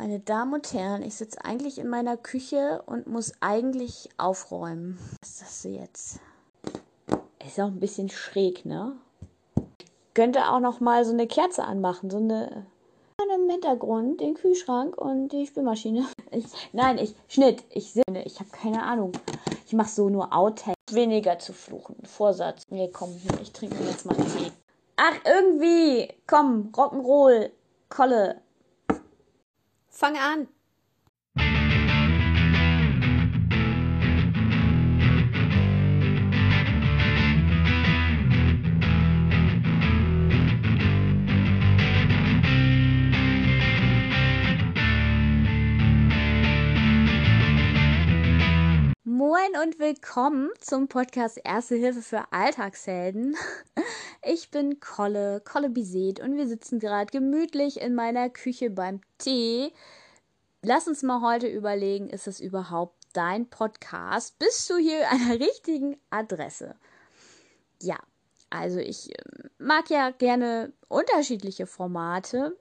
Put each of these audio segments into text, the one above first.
Meine Damen und Herren, ich sitze eigentlich in meiner Küche und muss eigentlich aufräumen. Was ist das jetzt? Ist auch ein bisschen schräg, ne? Ich könnte auch noch mal so eine Kerze anmachen, so eine im Hintergrund den Kühlschrank und die Spülmaschine. Ich, nein, ich Schnitt, ich sinne, ich habe keine Ahnung. Ich mache so nur Outtake. Weniger zu fluchen. Vorsatz. Nee, komm, ich trinke jetzt mal Tee. Ach, irgendwie. Komm, Rock'n'Roll. Kolle. Fang an. Moin und willkommen zum Podcast Erste Hilfe für Alltagshelden. Ich bin Kolle, Kolle Biset und wir sitzen gerade gemütlich in meiner Küche beim Tee. Lass uns mal heute überlegen, ist es überhaupt dein Podcast? Bist du hier an der richtigen Adresse? Ja, also ich ähm, mag ja gerne unterschiedliche Formate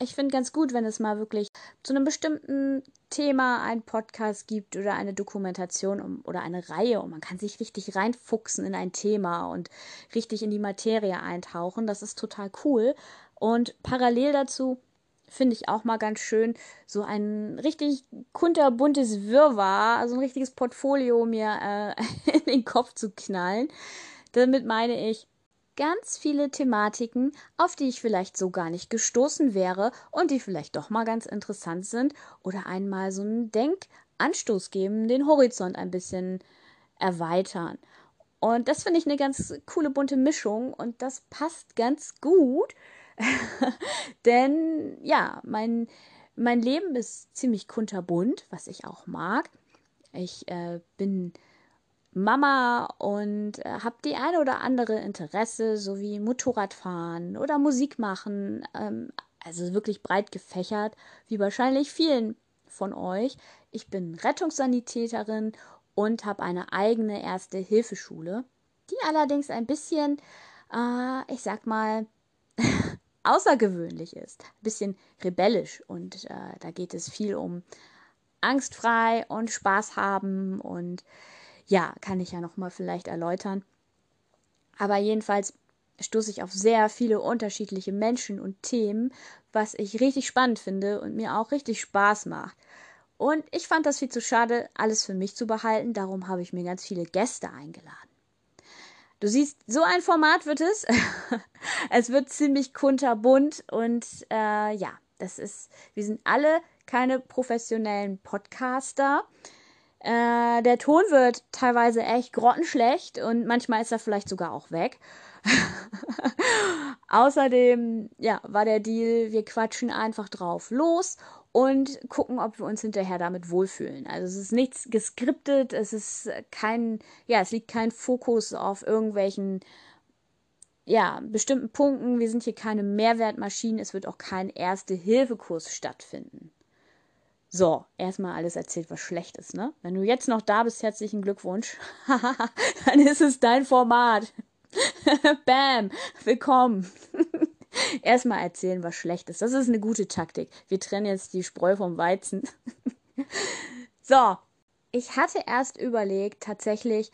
ich finde ganz gut, wenn es mal wirklich zu einem bestimmten Thema einen Podcast gibt oder eine Dokumentation um, oder eine Reihe und man kann sich richtig reinfuchsen in ein Thema und richtig in die Materie eintauchen. Das ist total cool. Und parallel dazu finde ich auch mal ganz schön, so ein richtig kunterbuntes Wirrwarr, also ein richtiges Portfolio mir äh, in den Kopf zu knallen. Damit meine ich, ganz viele Thematiken, auf die ich vielleicht so gar nicht gestoßen wäre und die vielleicht doch mal ganz interessant sind oder einmal so einen Denkanstoß geben, den Horizont ein bisschen erweitern. Und das finde ich eine ganz coole bunte Mischung und das passt ganz gut, denn ja, mein, mein Leben ist ziemlich kunterbunt, was ich auch mag. Ich äh, bin Mama und äh, habe die eine oder andere Interesse, so wie Motorradfahren oder Musik machen, ähm, also wirklich breit gefächert, wie wahrscheinlich vielen von euch. Ich bin Rettungssanitäterin und habe eine eigene erste Hilfeschule, die allerdings ein bisschen, äh, ich sag mal, außergewöhnlich ist, ein bisschen rebellisch und äh, da geht es viel um angstfrei und Spaß haben und ja, kann ich ja noch mal vielleicht erläutern. Aber jedenfalls stoße ich auf sehr viele unterschiedliche Menschen und Themen, was ich richtig spannend finde und mir auch richtig Spaß macht. Und ich fand das viel zu schade, alles für mich zu behalten, darum habe ich mir ganz viele Gäste eingeladen. Du siehst, so ein Format wird es. es wird ziemlich kunterbunt und äh, ja, das ist, wir sind alle keine professionellen Podcaster. Äh, der Ton wird teilweise echt grottenschlecht und manchmal ist er vielleicht sogar auch weg. Außerdem, ja, war der Deal, wir quatschen einfach drauf los und gucken, ob wir uns hinterher damit wohlfühlen. Also es ist nichts geskriptet, es ist kein, ja, es liegt kein Fokus auf irgendwelchen, ja, bestimmten Punkten. Wir sind hier keine Mehrwertmaschinen, es wird auch kein Erste-Hilfe-Kurs stattfinden. So, erstmal alles erzählt, was schlecht ist, ne? Wenn du jetzt noch da bist, herzlichen Glückwunsch. Dann ist es dein Format. Bam, willkommen. erstmal erzählen, was schlecht ist. Das ist eine gute Taktik. Wir trennen jetzt die Spreu vom Weizen. so, ich hatte erst überlegt, tatsächlich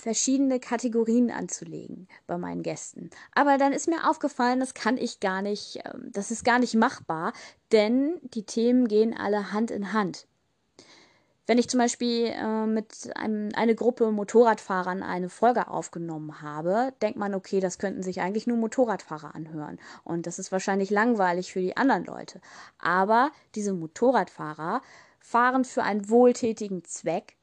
verschiedene Kategorien anzulegen bei meinen Gästen. Aber dann ist mir aufgefallen, das kann ich gar nicht, ähm, das ist gar nicht machbar, denn die Themen gehen alle Hand in Hand. Wenn ich zum Beispiel äh, mit einem, eine Gruppe Motorradfahrern eine Folge aufgenommen habe, denkt man, okay, das könnten sich eigentlich nur Motorradfahrer anhören. Und das ist wahrscheinlich langweilig für die anderen Leute. Aber diese Motorradfahrer fahren für einen wohltätigen Zweck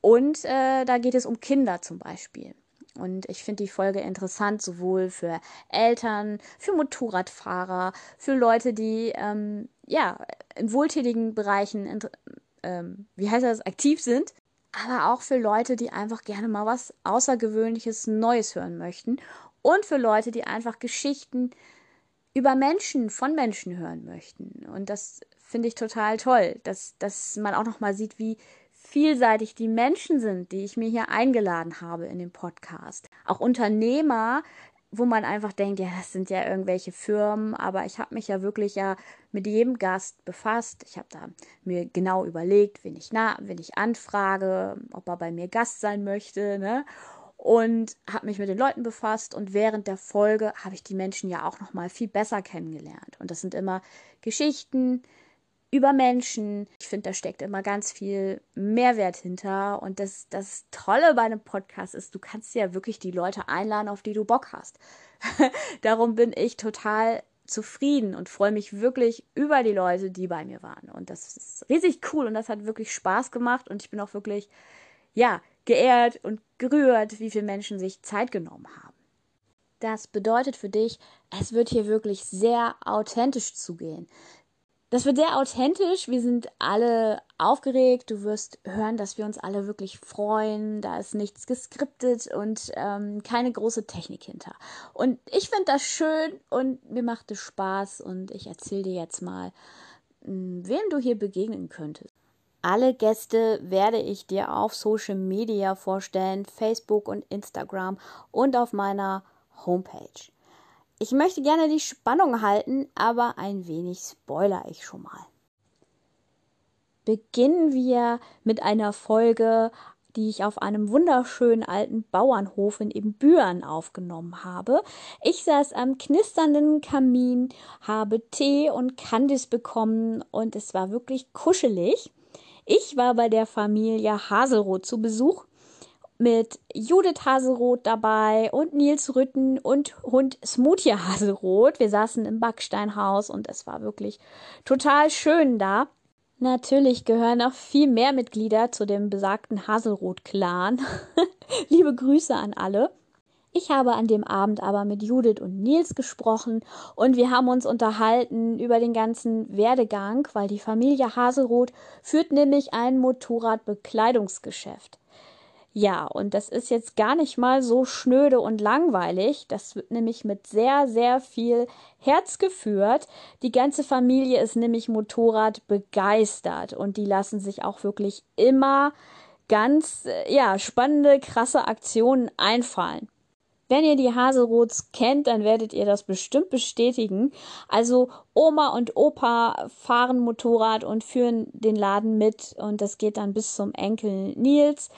und äh, da geht es um Kinder zum Beispiel. Und ich finde die Folge interessant, sowohl für Eltern, für Motorradfahrer, für Leute, die ähm, ja in wohltätigen Bereichen, ähm, wie heißt das, aktiv sind, aber auch für Leute, die einfach gerne mal was Außergewöhnliches, Neues hören möchten und für Leute, die einfach Geschichten über Menschen, von Menschen hören möchten. Und das finde ich total toll, dass, dass man auch noch mal sieht, wie vielseitig die Menschen sind, die ich mir hier eingeladen habe in dem Podcast. Auch Unternehmer wo man einfach denkt, ja, das sind ja irgendwelche Firmen, aber ich habe mich ja wirklich ja mit jedem Gast befasst. Ich habe da mir genau überlegt, wen ich na, wen ich anfrage, ob er bei mir Gast sein möchte, ne? Und habe mich mit den Leuten befasst und während der Folge habe ich die Menschen ja auch noch mal viel besser kennengelernt. Und das sind immer Geschichten, über Menschen. Ich finde, da steckt immer ganz viel Mehrwert hinter. Und das, das Tolle bei einem Podcast ist, du kannst ja wirklich die Leute einladen, auf die du Bock hast. Darum bin ich total zufrieden und freue mich wirklich über die Leute, die bei mir waren. Und das ist riesig cool und das hat wirklich Spaß gemacht. Und ich bin auch wirklich, ja, geehrt und gerührt, wie viele Menschen sich Zeit genommen haben. Das bedeutet für dich, es wird hier wirklich sehr authentisch zugehen. Das wird sehr authentisch. Wir sind alle aufgeregt. Du wirst hören, dass wir uns alle wirklich freuen. Da ist nichts geskriptet und ähm, keine große Technik hinter. Und ich finde das schön und mir macht es Spaß. Und ich erzähle dir jetzt mal, hm, wem du hier begegnen könntest. Alle Gäste werde ich dir auf Social Media vorstellen, Facebook und Instagram und auf meiner Homepage. Ich möchte gerne die Spannung halten, aber ein wenig spoiler ich schon mal. Beginnen wir mit einer Folge, die ich auf einem wunderschönen alten Bauernhof in Ebenbüren aufgenommen habe. Ich saß am knisternden Kamin, habe Tee und Candice bekommen und es war wirklich kuschelig. Ich war bei der Familie Haselroth zu Besuch mit Judith Haselroth dabei und Nils Rütten und Hund Smoothie Haselroth. Wir saßen im Backsteinhaus und es war wirklich total schön da. Natürlich gehören noch viel mehr Mitglieder zu dem besagten Haselroth-Clan. Liebe Grüße an alle. Ich habe an dem Abend aber mit Judith und Nils gesprochen und wir haben uns unterhalten über den ganzen Werdegang, weil die Familie Haselroth führt nämlich ein Motorradbekleidungsgeschäft. Ja, und das ist jetzt gar nicht mal so schnöde und langweilig. Das wird nämlich mit sehr, sehr viel Herz geführt. Die ganze Familie ist nämlich Motorrad begeistert und die lassen sich auch wirklich immer ganz, äh, ja, spannende, krasse Aktionen einfallen. Wenn ihr die Haselroths kennt, dann werdet ihr das bestimmt bestätigen. Also Oma und Opa fahren Motorrad und führen den Laden mit und das geht dann bis zum Enkel Nils.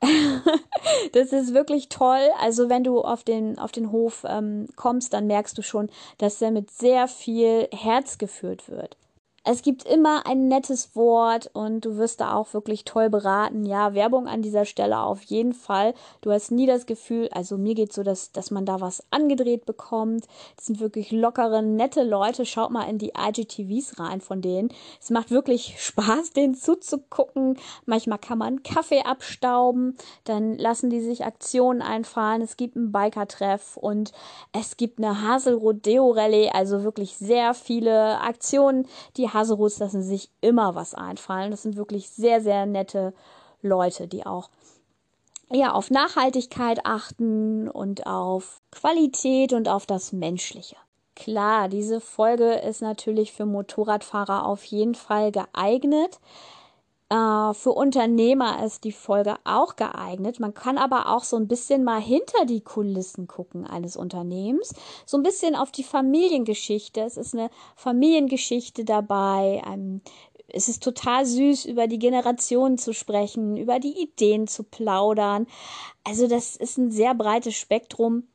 das ist wirklich toll. Also wenn du auf den, auf den Hof ähm, kommst, dann merkst du schon, dass er mit sehr viel Herz geführt wird. Es gibt immer ein nettes Wort und du wirst da auch wirklich toll beraten. Ja, Werbung an dieser Stelle auf jeden Fall. Du hast nie das Gefühl, also mir geht so, dass, dass man da was angedreht bekommt. Das sind wirklich lockere, nette Leute. Schaut mal in die IGTVs rein von denen. Es macht wirklich Spaß, denen zuzugucken. Manchmal kann man Kaffee abstauben. Dann lassen die sich Aktionen einfallen. Es gibt einen Biker-Treff und es gibt eine Haselrodeo-Rallye. Also wirklich sehr viele Aktionen, die Haserots lassen sich immer was einfallen. Das sind wirklich sehr, sehr nette Leute, die auch ja, auf Nachhaltigkeit achten und auf Qualität und auf das Menschliche. Klar, diese Folge ist natürlich für Motorradfahrer auf jeden Fall geeignet. Äh, für Unternehmer ist die Folge auch geeignet. Man kann aber auch so ein bisschen mal hinter die Kulissen gucken eines Unternehmens. So ein bisschen auf die Familiengeschichte. Es ist eine Familiengeschichte dabei. Ein, es ist total süß, über die Generationen zu sprechen, über die Ideen zu plaudern. Also das ist ein sehr breites Spektrum,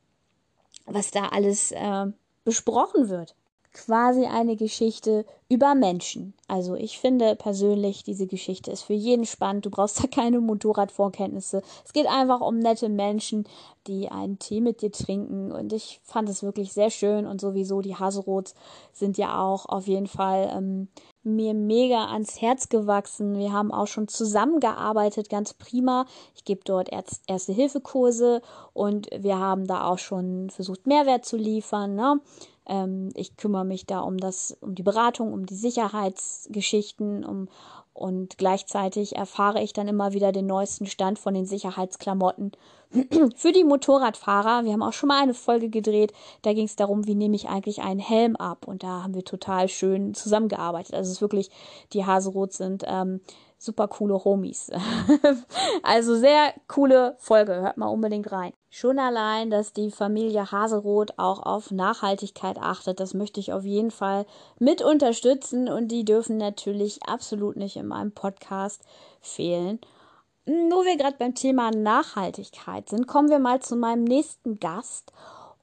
was da alles äh, besprochen wird quasi eine Geschichte über Menschen. Also ich finde persönlich, diese Geschichte ist für jeden spannend. Du brauchst da keine Motorradvorkenntnisse. Es geht einfach um nette Menschen, die einen Tee mit dir trinken. Und ich fand es wirklich sehr schön. Und sowieso die Haserots sind ja auch auf jeden Fall ähm, mir mega ans Herz gewachsen. Wir haben auch schon zusammengearbeitet, ganz prima. Ich gebe dort Erste-Hilfe-Kurse und wir haben da auch schon versucht, Mehrwert zu liefern. Ne? Ähm, ich kümmere mich da um das, um die Beratung, um die Sicherheitsgeschichten, um und gleichzeitig erfahre ich dann immer wieder den neuesten Stand von den Sicherheitsklamotten für die Motorradfahrer. Wir haben auch schon mal eine Folge gedreht. Da ging es darum, wie nehme ich eigentlich einen Helm ab. Und da haben wir total schön zusammengearbeitet. Also es ist wirklich, die Haserot sind ähm, super coole Homies. also sehr coole Folge. Hört mal unbedingt rein. Schon allein, dass die Familie Haseroth auch auf Nachhaltigkeit achtet, das möchte ich auf jeden Fall mit unterstützen und die dürfen natürlich absolut nicht in meinem Podcast fehlen. Wo wir gerade beim Thema Nachhaltigkeit sind, kommen wir mal zu meinem nächsten Gast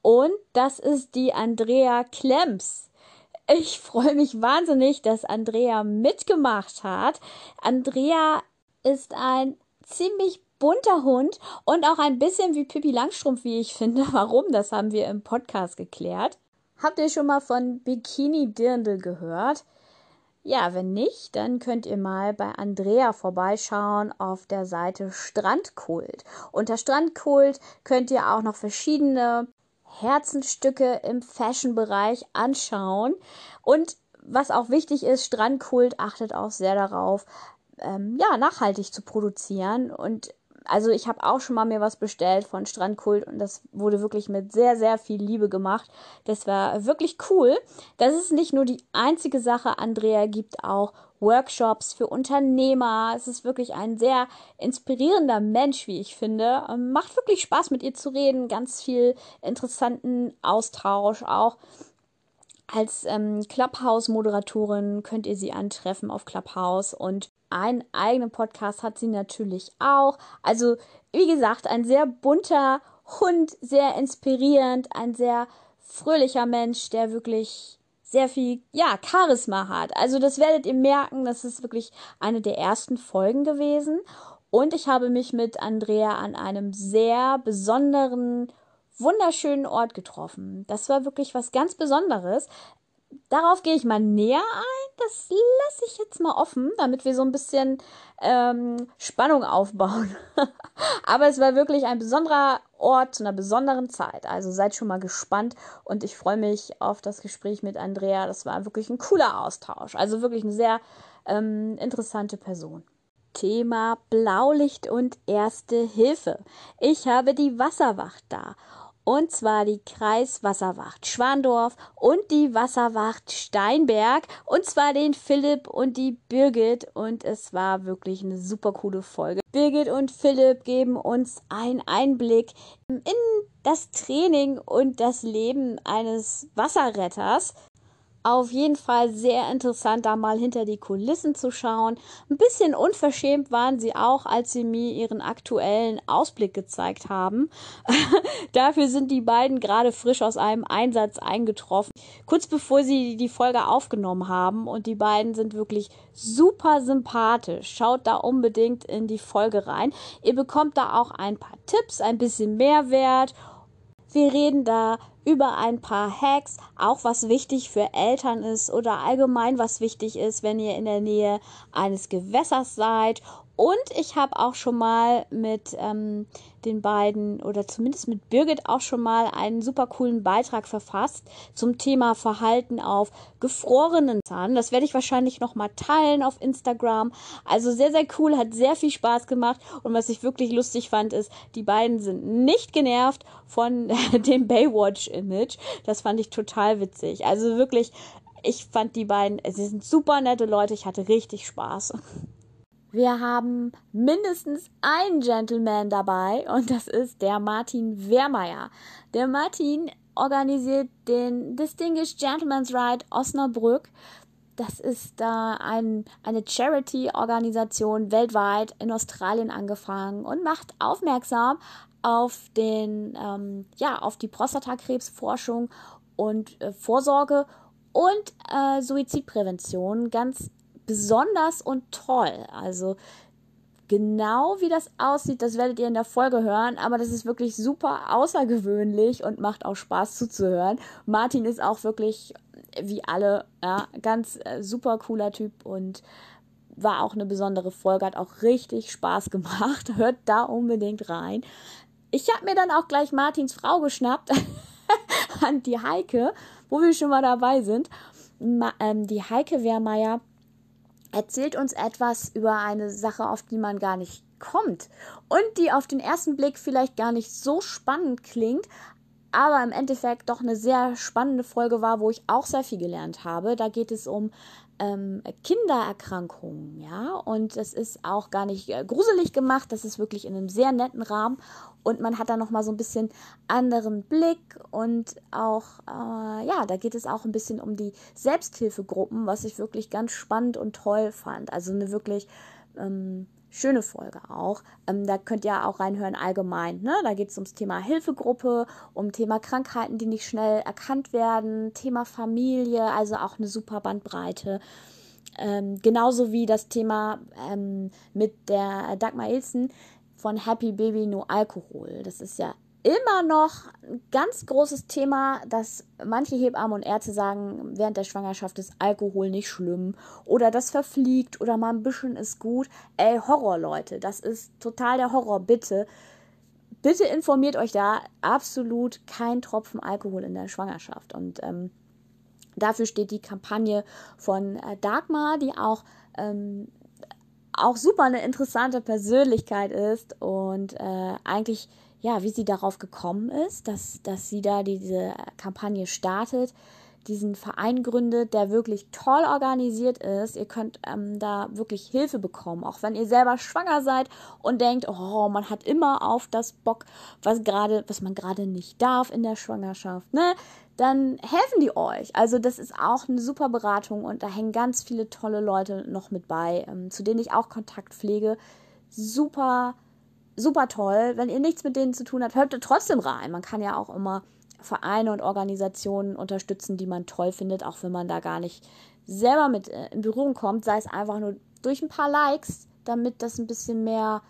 und das ist die Andrea Klemms. Ich freue mich wahnsinnig, dass Andrea mitgemacht hat. Andrea ist ein ziemlich bunter Hund und auch ein bisschen wie Pippi Langstrumpf, wie ich finde. Warum? Das haben wir im Podcast geklärt. Habt ihr schon mal von Bikini Dirndl gehört? Ja, wenn nicht, dann könnt ihr mal bei Andrea vorbeischauen auf der Seite Strandkult. Unter Strandkult könnt ihr auch noch verschiedene Herzenstücke im Fashion-Bereich anschauen. Und was auch wichtig ist, Strandkult achtet auch sehr darauf, ähm, ja, nachhaltig zu produzieren. Und also ich habe auch schon mal mir was bestellt von Strandkult und das wurde wirklich mit sehr, sehr viel Liebe gemacht. Das war wirklich cool. Das ist nicht nur die einzige Sache. Andrea gibt auch Workshops für Unternehmer. Es ist wirklich ein sehr inspirierender Mensch, wie ich finde. Ähm, macht wirklich Spaß, mit ihr zu reden. Ganz viel interessanten Austausch auch. Als ähm, Clubhouse-Moderatorin könnt ihr sie antreffen auf Clubhouse und einen eigenen Podcast hat sie natürlich auch. Also, wie gesagt, ein sehr bunter Hund, sehr inspirierend, ein sehr fröhlicher Mensch, der wirklich sehr viel, ja, Charisma hat. Also das werdet ihr merken, das ist wirklich eine der ersten Folgen gewesen. Und ich habe mich mit Andrea an einem sehr besonderen, wunderschönen Ort getroffen. Das war wirklich was ganz Besonderes. Darauf gehe ich mal näher ein. Das lasse ich jetzt mal offen, damit wir so ein bisschen ähm, Spannung aufbauen. Aber es war wirklich ein besonderer Ort zu einer besonderen Zeit. Also seid schon mal gespannt und ich freue mich auf das Gespräch mit Andrea. Das war wirklich ein cooler Austausch. Also wirklich eine sehr ähm, interessante Person. Thema Blaulicht und Erste Hilfe. Ich habe die Wasserwacht da und zwar die Kreiswasserwacht Schwandorf und die Wasserwacht Steinberg. Und zwar den Philipp und die Birgit. Und es war wirklich eine super coole Folge. Birgit und Philipp geben uns einen Einblick in das Training und das Leben eines Wasserretters auf jeden Fall sehr interessant, da mal hinter die Kulissen zu schauen. Ein bisschen unverschämt waren sie auch, als sie mir ihren aktuellen Ausblick gezeigt haben. Dafür sind die beiden gerade frisch aus einem Einsatz eingetroffen, kurz bevor sie die Folge aufgenommen haben. Und die beiden sind wirklich super sympathisch. Schaut da unbedingt in die Folge rein. Ihr bekommt da auch ein paar Tipps, ein bisschen Mehrwert. Wir reden da über ein paar Hacks, auch was wichtig für Eltern ist oder allgemein was wichtig ist, wenn ihr in der Nähe eines Gewässers seid und ich habe auch schon mal mit ähm, den beiden oder zumindest mit Birgit auch schon mal einen super coolen Beitrag verfasst zum Thema Verhalten auf gefrorenen Zahn. Das werde ich wahrscheinlich noch mal teilen auf Instagram. Also sehr, sehr cool, hat sehr viel Spaß gemacht. Und was ich wirklich lustig fand, ist, die beiden sind nicht genervt von dem Baywatch-Image. Das fand ich total witzig. Also wirklich, ich fand die beiden, sie sind super nette Leute. Ich hatte richtig Spaß. Wir haben mindestens einen Gentleman dabei und das ist der Martin Wehrmeier. Der Martin organisiert den Distinguished Gentleman's Ride Osnabrück. Das ist äh, ein, eine Charity-Organisation weltweit in Australien angefangen und macht aufmerksam auf den, ähm, ja, auf die Prostatakrebsforschung und äh, Vorsorge und äh, Suizidprävention ganz besonders und toll. Also genau wie das aussieht, das werdet ihr in der Folge hören, aber das ist wirklich super außergewöhnlich und macht auch Spaß zuzuhören. Martin ist auch wirklich wie alle, ja, ganz äh, super cooler Typ und war auch eine besondere Folge, hat auch richtig Spaß gemacht. Hört da unbedingt rein. Ich habe mir dann auch gleich Martins Frau geschnappt, an die Heike, wo wir schon mal dabei sind. Ma ähm, die Heike Wehrmeier erzählt uns etwas über eine Sache, auf die man gar nicht kommt und die auf den ersten Blick vielleicht gar nicht so spannend klingt, aber im Endeffekt doch eine sehr spannende Folge war, wo ich auch sehr viel gelernt habe. Da geht es um ähm, Kindererkrankungen, ja, und es ist auch gar nicht äh, gruselig gemacht, das ist wirklich in einem sehr netten Rahmen und man hat da noch mal so ein bisschen anderen Blick und auch, äh, ja, da geht es auch ein bisschen um die Selbsthilfegruppen, was ich wirklich ganz spannend und toll fand. Also eine wirklich ähm, schöne Folge auch. Ähm, da könnt ihr auch reinhören allgemein. Ne? Da geht es ums Thema Hilfegruppe, um Thema Krankheiten, die nicht schnell erkannt werden, Thema Familie, also auch eine super Bandbreite. Ähm, genauso wie das Thema ähm, mit der Dagmar Ilsen von Happy Baby No Alkohol. Das ist ja immer noch ein ganz großes Thema, dass manche Hebammen und Ärzte sagen, während der Schwangerschaft ist Alkohol nicht schlimm oder das verfliegt oder mal ein bisschen ist gut. Ey, Horror, Leute, das ist total der Horror. Bitte, bitte informiert euch da. Absolut kein Tropfen Alkohol in der Schwangerschaft. Und ähm, dafür steht die Kampagne von äh, Dagmar, die auch ähm, auch super eine interessante Persönlichkeit ist und äh, eigentlich ja, wie sie darauf gekommen ist, dass, dass sie da diese Kampagne startet, diesen Verein gründet, der wirklich toll organisiert ist. Ihr könnt ähm, da wirklich Hilfe bekommen, auch wenn ihr selber schwanger seid und denkt, oh, man hat immer auf das Bock, was gerade, was man gerade nicht darf in der Schwangerschaft, ne? Dann helfen die euch. Also das ist auch eine super Beratung und da hängen ganz viele tolle Leute noch mit bei, ähm, zu denen ich auch Kontakt pflege. Super super toll. Wenn ihr nichts mit denen zu tun habt, hört ihr trotzdem rein. Man kann ja auch immer Vereine und Organisationen unterstützen, die man toll findet, auch wenn man da gar nicht selber mit äh, in Berührung kommt, sei es einfach nur durch ein paar Likes, damit das ein bisschen mehr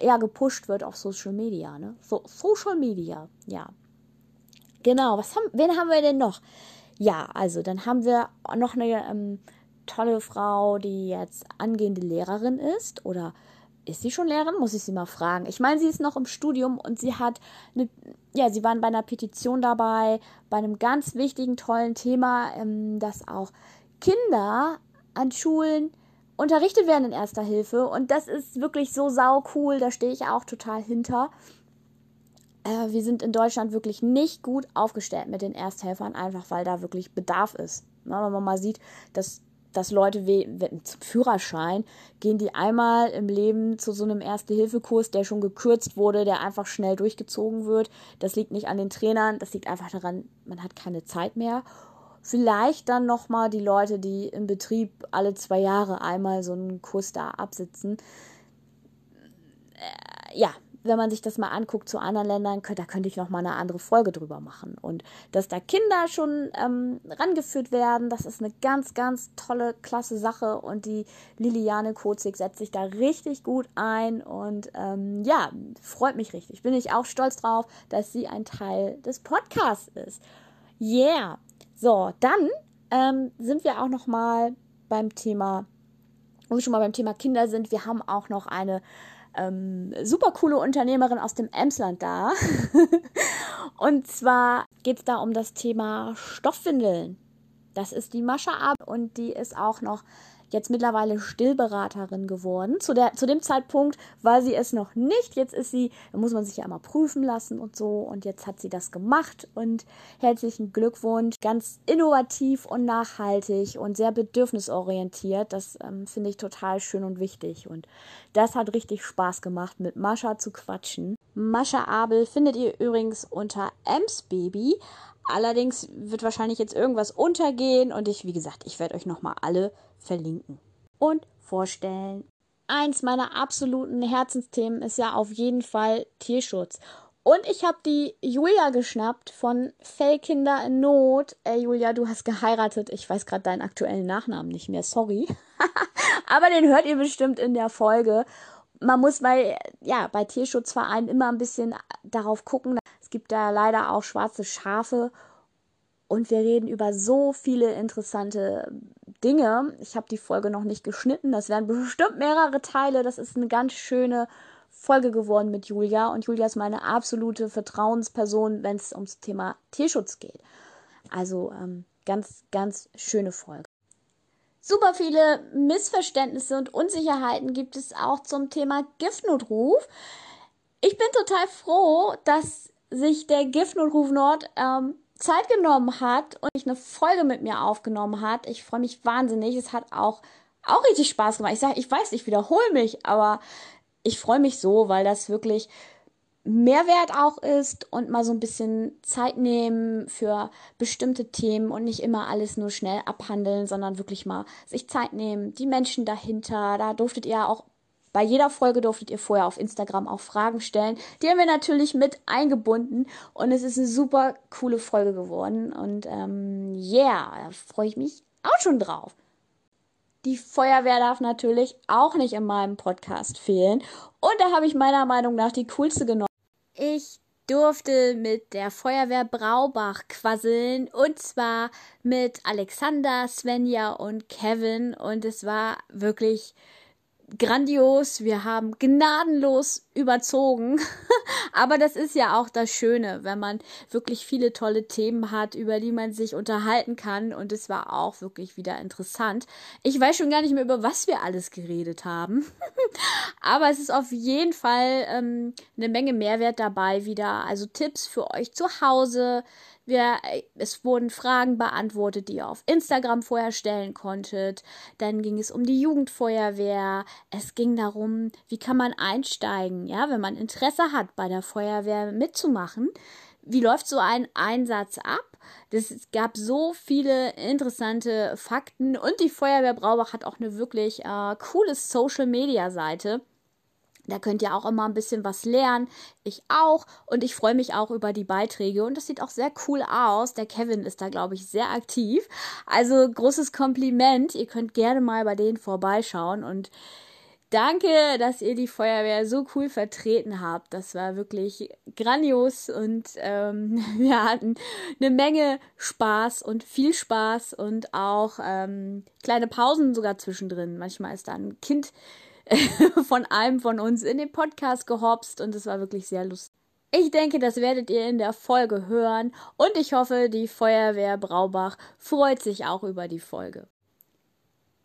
ja, gepusht wird auf Social Media. Ne? So, Social Media, ja. Genau, was haben, wen haben wir denn noch? Ja, also dann haben wir noch eine ähm, tolle Frau, die jetzt angehende Lehrerin ist oder ist sie schon Lehrerin? Muss ich sie mal fragen. Ich meine, sie ist noch im Studium und sie hat eine, ja, sie waren bei einer Petition dabei, bei einem ganz wichtigen, tollen Thema, ähm, dass auch Kinder an Schulen unterrichtet werden in Erster Hilfe. Und das ist wirklich so sau cool, da stehe ich auch total hinter. Äh, wir sind in Deutschland wirklich nicht gut aufgestellt mit den Ersthelfern, einfach weil da wirklich Bedarf ist. Na, wenn man mal sieht, dass dass Leute zum Führerschein gehen die einmal im Leben zu so einem Erste-Hilfe-Kurs, der schon gekürzt wurde, der einfach schnell durchgezogen wird. Das liegt nicht an den Trainern, das liegt einfach daran, man hat keine Zeit mehr. Vielleicht dann nochmal die Leute, die im Betrieb alle zwei Jahre einmal so einen Kurs da absitzen. Äh, ja, wenn man sich das mal anguckt zu anderen Ländern, da könnte ich noch mal eine andere Folge drüber machen. Und dass da Kinder schon ähm, rangeführt werden, das ist eine ganz, ganz tolle, klasse Sache. Und die Liliane Kozig setzt sich da richtig gut ein. Und ähm, ja, freut mich richtig. Bin ich auch stolz drauf, dass sie ein Teil des Podcasts ist. Yeah. So, dann ähm, sind wir auch noch mal beim Thema, wo wir schon mal beim Thema Kinder sind. Wir haben auch noch eine ähm, super coole Unternehmerin aus dem Emsland da. und zwar geht es da um das Thema Stoffwindeln. Das ist die Mascha Ab und die ist auch noch jetzt mittlerweile Stillberaterin geworden. Zu, der, zu dem Zeitpunkt war sie es noch nicht. Jetzt ist sie, da muss man sich ja immer prüfen lassen und so. Und jetzt hat sie das gemacht und herzlichen Glückwunsch. Ganz innovativ und nachhaltig und sehr bedürfnisorientiert. Das ähm, finde ich total schön und wichtig. Und das hat richtig Spaß gemacht, mit Mascha zu quatschen. Mascha Abel findet ihr übrigens unter Emsbaby. Allerdings wird wahrscheinlich jetzt irgendwas untergehen und ich, wie gesagt, ich werde euch nochmal alle verlinken und vorstellen. Eins meiner absoluten Herzensthemen ist ja auf jeden Fall Tierschutz. Und ich habe die Julia geschnappt von Fellkinder in Not. Ey, Julia, du hast geheiratet. Ich weiß gerade deinen aktuellen Nachnamen nicht mehr, sorry. Aber den hört ihr bestimmt in der Folge. Man muss bei, ja, bei Tierschutzvereinen immer ein bisschen darauf gucken. Es gibt da leider auch schwarze Schafe. Und wir reden über so viele interessante Dinge. Ich habe die Folge noch nicht geschnitten. Das werden bestimmt mehrere Teile. Das ist eine ganz schöne Folge geworden mit Julia. Und Julia ist meine absolute Vertrauensperson, wenn es ums Thema Tierschutz geht. Also ähm, ganz, ganz schöne Folge. Super viele Missverständnisse und Unsicherheiten gibt es auch zum Thema Giftnotruf. Ich bin total froh, dass sich der Giftnotruf Nord ähm, Zeit genommen hat und eine Folge mit mir aufgenommen hat. Ich freue mich wahnsinnig. Es hat auch, auch richtig Spaß gemacht. Ich sage, ich weiß, ich wiederhole mich, aber ich freue mich so, weil das wirklich Mehrwert auch ist und mal so ein bisschen Zeit nehmen für bestimmte Themen und nicht immer alles nur schnell abhandeln, sondern wirklich mal sich Zeit nehmen, die Menschen dahinter, da durftet ihr auch bei jeder Folge durftet ihr vorher auf Instagram auch Fragen stellen. Die haben wir natürlich mit eingebunden und es ist eine super coole Folge geworden. Und ähm, yeah, da freue ich mich auch schon drauf. Die Feuerwehr darf natürlich auch nicht in meinem Podcast fehlen. Und da habe ich meiner Meinung nach die coolste genommen. Ich durfte mit der Feuerwehr Braubach quasseln und zwar mit Alexander, Svenja und Kevin und es war wirklich grandios, wir haben gnadenlos überzogen. Aber das ist ja auch das Schöne, wenn man wirklich viele tolle Themen hat, über die man sich unterhalten kann. Und es war auch wirklich wieder interessant. Ich weiß schon gar nicht mehr, über was wir alles geredet haben. Aber es ist auf jeden Fall ähm, eine Menge Mehrwert dabei wieder. Also Tipps für euch zu Hause, wir, äh, es wurden Fragen beantwortet, die ihr auf Instagram vorher stellen konntet. Dann ging es um die Jugendfeuerwehr. Es ging darum, wie kann man einsteigen, ja, wenn man Interesse hat, bei der Feuerwehr mitzumachen. Wie läuft so ein Einsatz ab? Es gab so viele interessante Fakten und die Feuerwehr Braubach hat auch eine wirklich äh, coole Social Media Seite da könnt ihr auch immer ein bisschen was lernen. Ich auch. Und ich freue mich auch über die Beiträge. Und das sieht auch sehr cool aus. Der Kevin ist da, glaube ich, sehr aktiv. Also großes Kompliment. Ihr könnt gerne mal bei denen vorbeischauen. Und danke, dass ihr die Feuerwehr so cool vertreten habt. Das war wirklich grandios. Und ähm, wir hatten eine Menge Spaß und viel Spaß und auch ähm, kleine Pausen sogar zwischendrin. Manchmal ist da ein Kind von einem von uns in den Podcast gehopst und es war wirklich sehr lustig. Ich denke, das werdet ihr in der Folge hören und ich hoffe, die Feuerwehr Braubach freut sich auch über die Folge.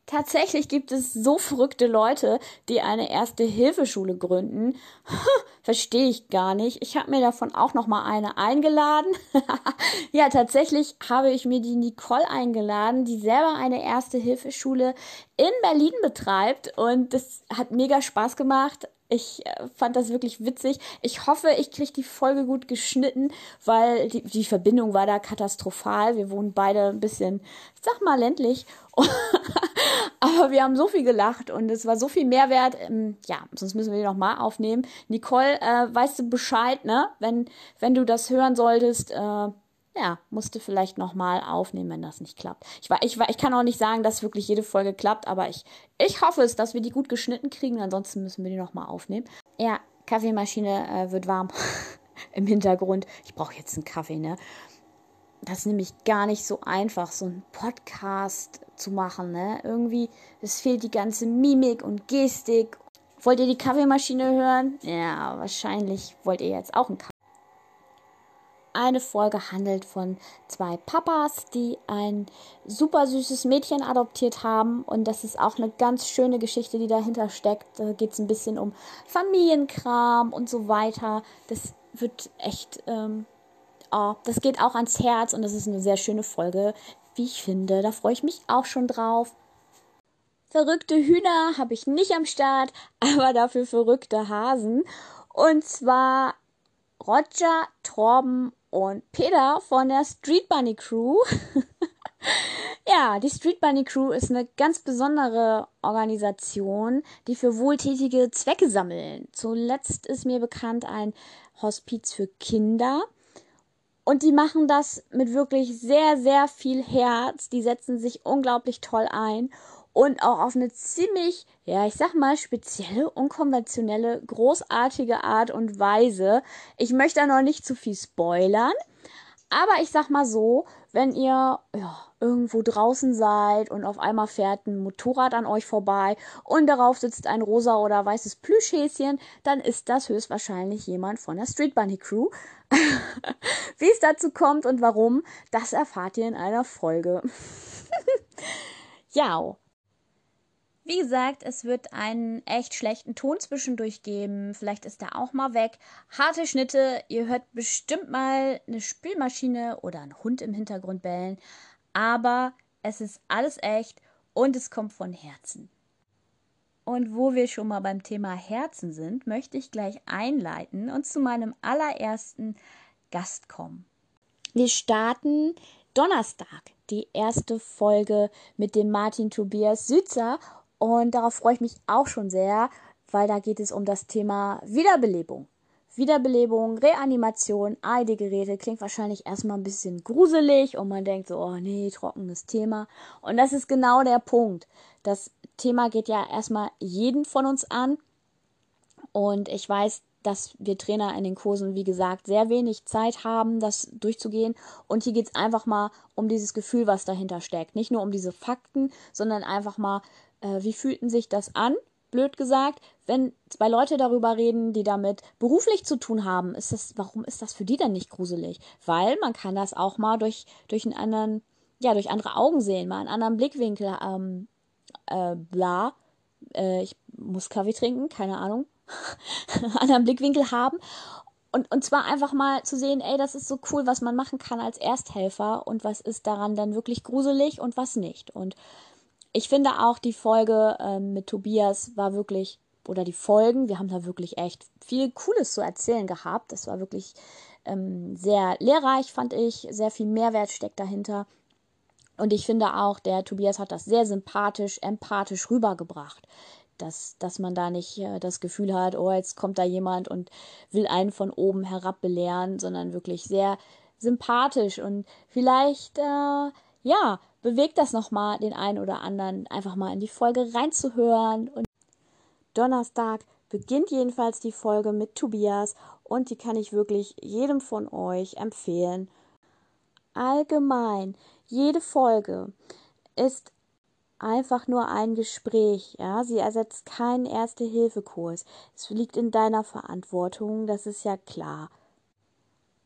Tatsächlich gibt es so verrückte Leute, die eine erste Hilfeschule gründen. Verstehe ich gar nicht. Ich habe mir davon auch noch mal eine eingeladen. ja, tatsächlich habe ich mir die Nicole eingeladen, die selber eine erste Hilfeschule in Berlin betreibt und das hat mega Spaß gemacht. Ich äh, fand das wirklich witzig. Ich hoffe, ich kriege die Folge gut geschnitten, weil die, die Verbindung war da katastrophal. Wir wohnen beide ein bisschen, sag mal, ländlich. Aber wir haben so viel gelacht und es war so viel Mehrwert. Ähm, ja, sonst müssen wir die nochmal aufnehmen. Nicole, äh, weißt du Bescheid, ne? Wenn, wenn du das hören solltest, äh, ja, musste vielleicht nochmal aufnehmen, wenn das nicht klappt. Ich, war, ich, war, ich kann auch nicht sagen, dass wirklich jede Folge klappt, aber ich, ich hoffe es, dass wir die gut geschnitten kriegen. Ansonsten müssen wir die nochmal aufnehmen. Ja, Kaffeemaschine äh, wird warm im Hintergrund. Ich brauche jetzt einen Kaffee, ne? Das ist nämlich gar nicht so einfach, so einen Podcast zu machen, ne? Irgendwie, es fehlt die ganze Mimik und Gestik. Wollt ihr die Kaffeemaschine hören? Ja, wahrscheinlich wollt ihr jetzt auch einen Kaffee. Eine Folge handelt von zwei Papas, die ein super süßes Mädchen adoptiert haben. Und das ist auch eine ganz schöne Geschichte, die dahinter steckt. Da geht es ein bisschen um Familienkram und so weiter. Das wird echt, ähm, oh, das geht auch ans Herz und das ist eine sehr schöne Folge, wie ich finde. Da freue ich mich auch schon drauf. Verrückte Hühner habe ich nicht am Start, aber dafür verrückte Hasen. Und zwar Roger, Torben und Peter von der Street Bunny Crew. ja, die Street Bunny Crew ist eine ganz besondere Organisation, die für wohltätige Zwecke sammeln. Zuletzt ist mir bekannt ein Hospiz für Kinder. Und die machen das mit wirklich sehr, sehr viel Herz. Die setzen sich unglaublich toll ein und auch auf eine ziemlich, ja, ich sag mal, spezielle, unkonventionelle, großartige Art und Weise. Ich möchte da noch nicht zu viel spoilern, aber ich sag mal so, wenn ihr ja, irgendwo draußen seid und auf einmal fährt ein Motorrad an euch vorbei und darauf sitzt ein rosa oder weißes Plüschhäschen, dann ist das höchstwahrscheinlich jemand von der Street Bunny Crew. Wie es dazu kommt und warum, das erfahrt ihr in einer Folge. ja, Wie gesagt, es wird einen echt schlechten Ton zwischendurch geben. Vielleicht ist er auch mal weg. Harte Schnitte. Ihr hört bestimmt mal eine Spülmaschine oder einen Hund im Hintergrund bellen. Aber es ist alles echt und es kommt von Herzen. Und wo wir schon mal beim Thema Herzen sind, möchte ich gleich einleiten und zu meinem allerersten Gast kommen. Wir starten Donnerstag die erste Folge mit dem Martin Tobias Sützer und darauf freue ich mich auch schon sehr, weil da geht es um das Thema Wiederbelebung. Wiederbelebung, Reanimation, AED-Geräte klingt wahrscheinlich erstmal ein bisschen gruselig und man denkt so, oh nee, trockenes Thema. Und das ist genau der Punkt. Das Thema geht ja erstmal jeden von uns an. Und ich weiß, dass wir Trainer in den Kursen, wie gesagt, sehr wenig Zeit haben, das durchzugehen. Und hier geht es einfach mal um dieses Gefühl, was dahinter steckt. Nicht nur um diese Fakten, sondern einfach mal, äh, wie fühlten sich das an? Blöd gesagt, wenn zwei Leute darüber reden, die damit beruflich zu tun haben, ist das, warum ist das für die dann nicht gruselig? Weil man kann das auch mal durch, durch einen anderen, ja, durch andere Augen sehen, mal einen anderen Blickwinkel, ähm, äh, bla. Äh, ich muss Kaffee trinken, keine Ahnung. anderen Blickwinkel haben. Und, und zwar einfach mal zu sehen, ey, das ist so cool, was man machen kann als Ersthelfer und was ist daran dann wirklich gruselig und was nicht. Und ich finde auch die Folge ähm, mit Tobias war wirklich, oder die Folgen, wir haben da wirklich echt viel Cooles zu erzählen gehabt. Das war wirklich ähm, sehr lehrreich, fand ich. Sehr viel Mehrwert steckt dahinter. Und ich finde auch, der Tobias hat das sehr sympathisch, empathisch rübergebracht. Dass, dass man da nicht äh, das Gefühl hat, oh, jetzt kommt da jemand und will einen von oben herab belehren, sondern wirklich sehr sympathisch und vielleicht, äh, ja, bewegt das nochmal den einen oder anderen, einfach mal in die Folge reinzuhören. Und Donnerstag beginnt jedenfalls die Folge mit Tobias und die kann ich wirklich jedem von euch empfehlen. Allgemein, jede Folge ist einfach nur ein Gespräch, ja, sie ersetzt keinen Erste-Hilfe-Kurs. Es liegt in deiner Verantwortung, das ist ja klar.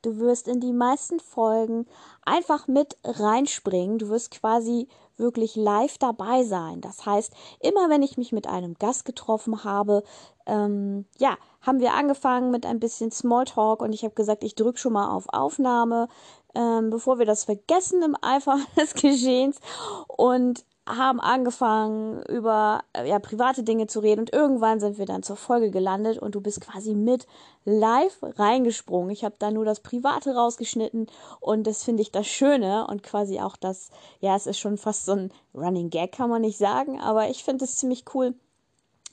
Du wirst in die meisten Folgen einfach mit reinspringen. Du wirst quasi wirklich live dabei sein. Das heißt, immer wenn ich mich mit einem Gast getroffen habe, ähm, ja, haben wir angefangen mit ein bisschen Smalltalk und ich habe gesagt, ich drücke schon mal auf Aufnahme, ähm, bevor wir das vergessen im Eifer des Geschehens. Und haben angefangen, über ja, private Dinge zu reden und irgendwann sind wir dann zur Folge gelandet und du bist quasi mit live reingesprungen. Ich habe da nur das Private rausgeschnitten und das finde ich das Schöne und quasi auch das, ja, es ist schon fast so ein Running Gag, kann man nicht sagen, aber ich finde es ziemlich cool,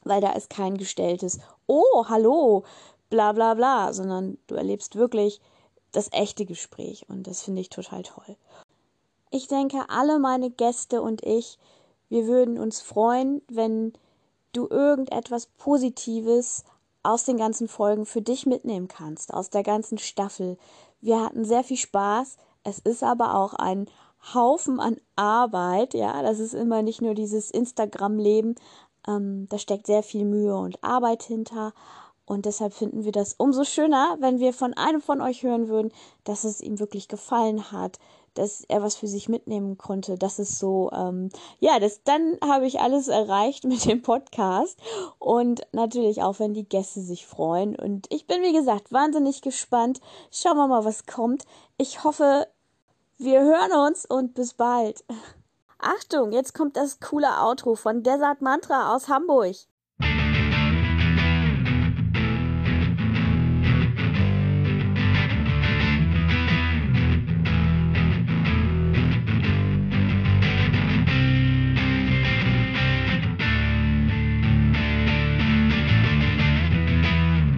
weil da ist kein gestelltes Oh, hallo, bla bla bla, sondern du erlebst wirklich das echte Gespräch und das finde ich total toll. Ich denke, alle meine Gäste und ich, wir würden uns freuen, wenn du irgendetwas Positives aus den ganzen Folgen für dich mitnehmen kannst, aus der ganzen Staffel. Wir hatten sehr viel Spaß. Es ist aber auch ein Haufen an Arbeit, ja, das ist immer nicht nur dieses Instagram-Leben, ähm, da steckt sehr viel Mühe und Arbeit hinter. Und deshalb finden wir das umso schöner, wenn wir von einem von euch hören würden, dass es ihm wirklich gefallen hat, dass er was für sich mitnehmen konnte. Das ist so, ähm, ja, das, dann habe ich alles erreicht mit dem Podcast. Und natürlich auch, wenn die Gäste sich freuen. Und ich bin, wie gesagt, wahnsinnig gespannt. Schauen wir mal, was kommt. Ich hoffe, wir hören uns und bis bald. Achtung, jetzt kommt das coole Outro von Desert Mantra aus Hamburg.